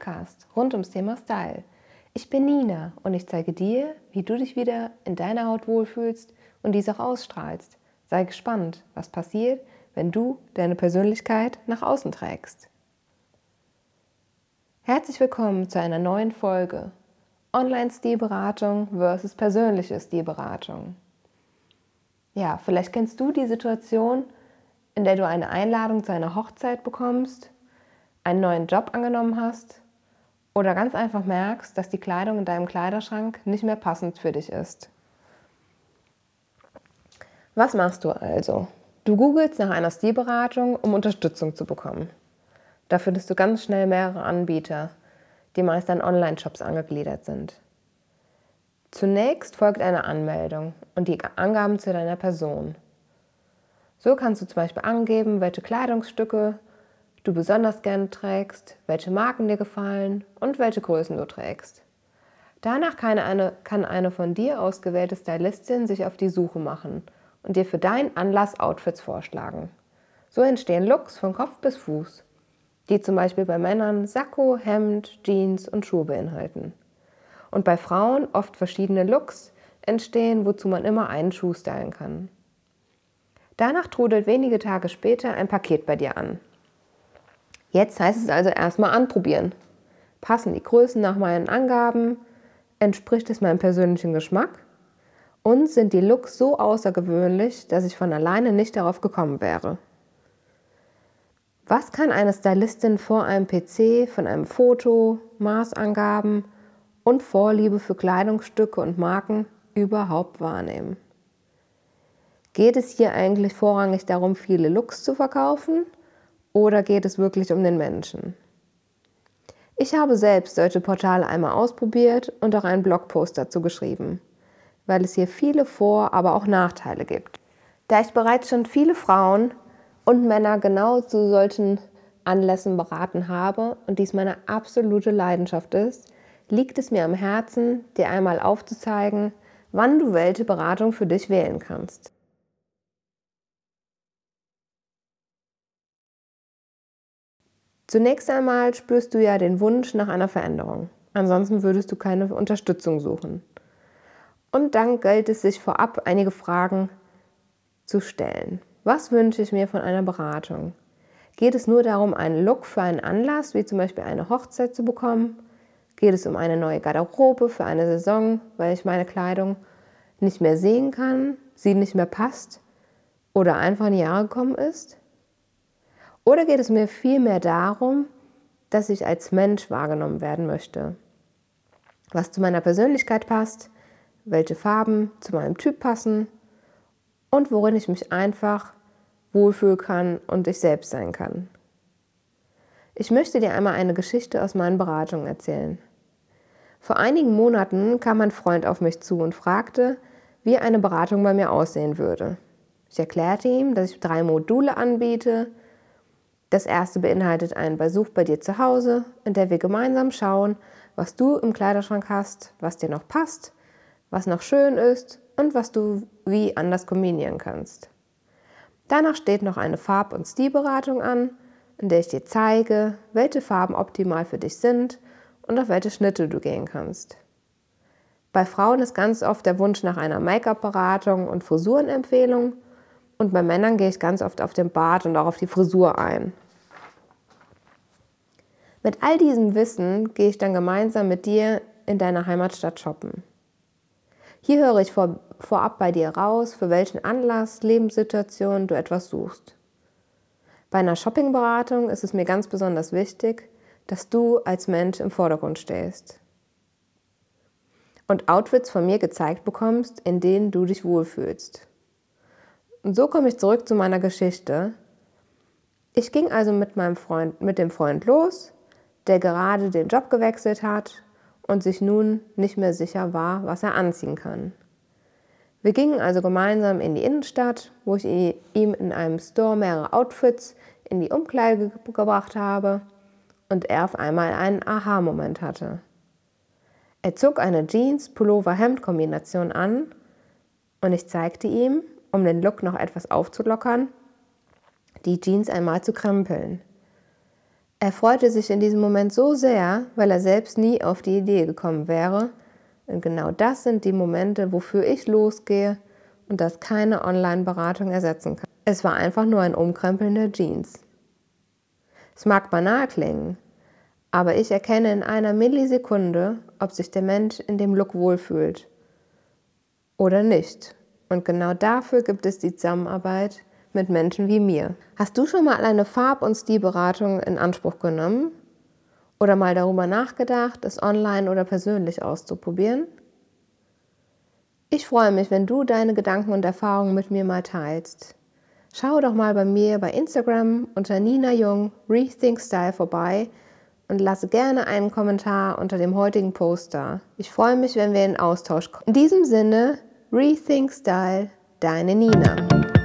Podcast rund ums Thema Style. Ich bin Nina und ich zeige dir, wie du dich wieder in deiner Haut wohlfühlst und dies auch ausstrahlst. Sei gespannt, was passiert, wenn du deine Persönlichkeit nach außen trägst. Herzlich willkommen zu einer neuen Folge Online-Stilberatung versus persönliche Stilberatung. Ja, vielleicht kennst du die Situation, in der du eine Einladung zu einer Hochzeit bekommst, einen neuen Job angenommen hast oder ganz einfach merkst, dass die Kleidung in deinem Kleiderschrank nicht mehr passend für dich ist. Was machst du also? Du googelst nach einer Stilberatung, um Unterstützung zu bekommen. Da findest du ganz schnell mehrere Anbieter, die meist an Online-Shops angegliedert sind. Zunächst folgt eine Anmeldung und die Angaben zu deiner Person. So kannst du zum Beispiel angeben, welche Kleidungsstücke du besonders gerne trägst, welche Marken dir gefallen und welche Größen du trägst. Danach kann eine, kann eine von dir ausgewählte Stylistin sich auf die Suche machen und dir für deinen Anlass Outfits vorschlagen. So entstehen Looks von Kopf bis Fuß, die zum Beispiel bei Männern Sakko, Hemd, Jeans und Schuhe beinhalten. Und bei Frauen oft verschiedene Looks entstehen, wozu man immer einen Schuh stylen kann. Danach trudelt wenige Tage später ein Paket bei dir an. Jetzt heißt es also erstmal anprobieren. Passen die Größen nach meinen Angaben? Entspricht es meinem persönlichen Geschmack? Und sind die Looks so außergewöhnlich, dass ich von alleine nicht darauf gekommen wäre? Was kann eine Stylistin vor einem PC von einem Foto, Maßangaben und Vorliebe für Kleidungsstücke und Marken überhaupt wahrnehmen? Geht es hier eigentlich vorrangig darum, viele Looks zu verkaufen oder geht es wirklich um den Menschen? Ich habe selbst solche Portale einmal ausprobiert und auch einen Blogpost dazu geschrieben, weil es hier viele Vor-, aber auch Nachteile gibt. Da ich bereits schon viele Frauen und Männer genau zu solchen Anlässen beraten habe und dies meine absolute Leidenschaft ist, liegt es mir am Herzen, dir einmal aufzuzeigen, wann du welche Beratung für dich wählen kannst. Zunächst einmal spürst du ja den Wunsch nach einer Veränderung. Ansonsten würdest du keine Unterstützung suchen. Und dann gilt es sich vorab einige Fragen zu stellen. Was wünsche ich mir von einer Beratung? Geht es nur darum, einen Look für einen Anlass, wie zum Beispiel eine Hochzeit zu bekommen? Geht es um eine neue Garderobe für eine Saison, weil ich meine Kleidung nicht mehr sehen kann, sie nicht mehr passt oder einfach in die Jahre gekommen ist? Oder geht es mir vielmehr darum, dass ich als Mensch wahrgenommen werden möchte? Was zu meiner Persönlichkeit passt, welche Farben zu meinem Typ passen und worin ich mich einfach wohlfühlen kann und ich selbst sein kann. Ich möchte dir einmal eine Geschichte aus meinen Beratungen erzählen. Vor einigen Monaten kam ein Freund auf mich zu und fragte, wie eine Beratung bei mir aussehen würde. Ich erklärte ihm, dass ich drei Module anbiete, das erste beinhaltet einen Besuch bei dir zu Hause, in der wir gemeinsam schauen, was du im Kleiderschrank hast, was dir noch passt, was noch schön ist und was du wie anders kombinieren kannst. Danach steht noch eine Farb- und Stilberatung an, in der ich dir zeige, welche Farben optimal für dich sind und auf welche Schnitte du gehen kannst. Bei Frauen ist ganz oft der Wunsch nach einer Make-up-Beratung und Frisurenempfehlung und bei Männern gehe ich ganz oft auf den Bart und auch auf die Frisur ein. Mit all diesem Wissen gehe ich dann gemeinsam mit dir in deiner Heimatstadt shoppen. Hier höre ich vor, vorab bei dir raus, für welchen Anlass, Lebenssituation du etwas suchst. Bei einer Shoppingberatung ist es mir ganz besonders wichtig, dass du als Mensch im Vordergrund stehst und Outfits von mir gezeigt bekommst, in denen du dich wohlfühlst. Und so komme ich zurück zu meiner Geschichte. Ich ging also mit meinem Freund, mit dem Freund los, der gerade den Job gewechselt hat und sich nun nicht mehr sicher war, was er anziehen kann. Wir gingen also gemeinsam in die Innenstadt, wo ich ihm in einem Store mehrere Outfits in die Umkleide gebracht habe und er auf einmal einen Aha-Moment hatte. Er zog eine Jeans-Pullover-Hemd-Kombination an und ich zeigte ihm, um den Look noch etwas aufzulockern, die Jeans einmal zu krempeln. Er freute sich in diesem Moment so sehr, weil er selbst nie auf die Idee gekommen wäre. Und genau das sind die Momente, wofür ich losgehe und das keine Online-Beratung ersetzen kann. Es war einfach nur ein Umkrempeln der Jeans. Es mag banal klingen, aber ich erkenne in einer Millisekunde, ob sich der Mensch in dem Look wohlfühlt oder nicht. Und genau dafür gibt es die Zusammenarbeit mit Menschen wie mir. Hast du schon mal eine Farb- und Stilberatung in Anspruch genommen? Oder mal darüber nachgedacht, es online oder persönlich auszuprobieren? Ich freue mich, wenn du deine Gedanken und Erfahrungen mit mir mal teilst. Schau doch mal bei mir bei Instagram unter Nina Jung Rethink Style vorbei und lasse gerne einen Kommentar unter dem heutigen Poster. Ich freue mich, wenn wir in Austausch kommen. In diesem Sinne, Rethink Style, deine Nina.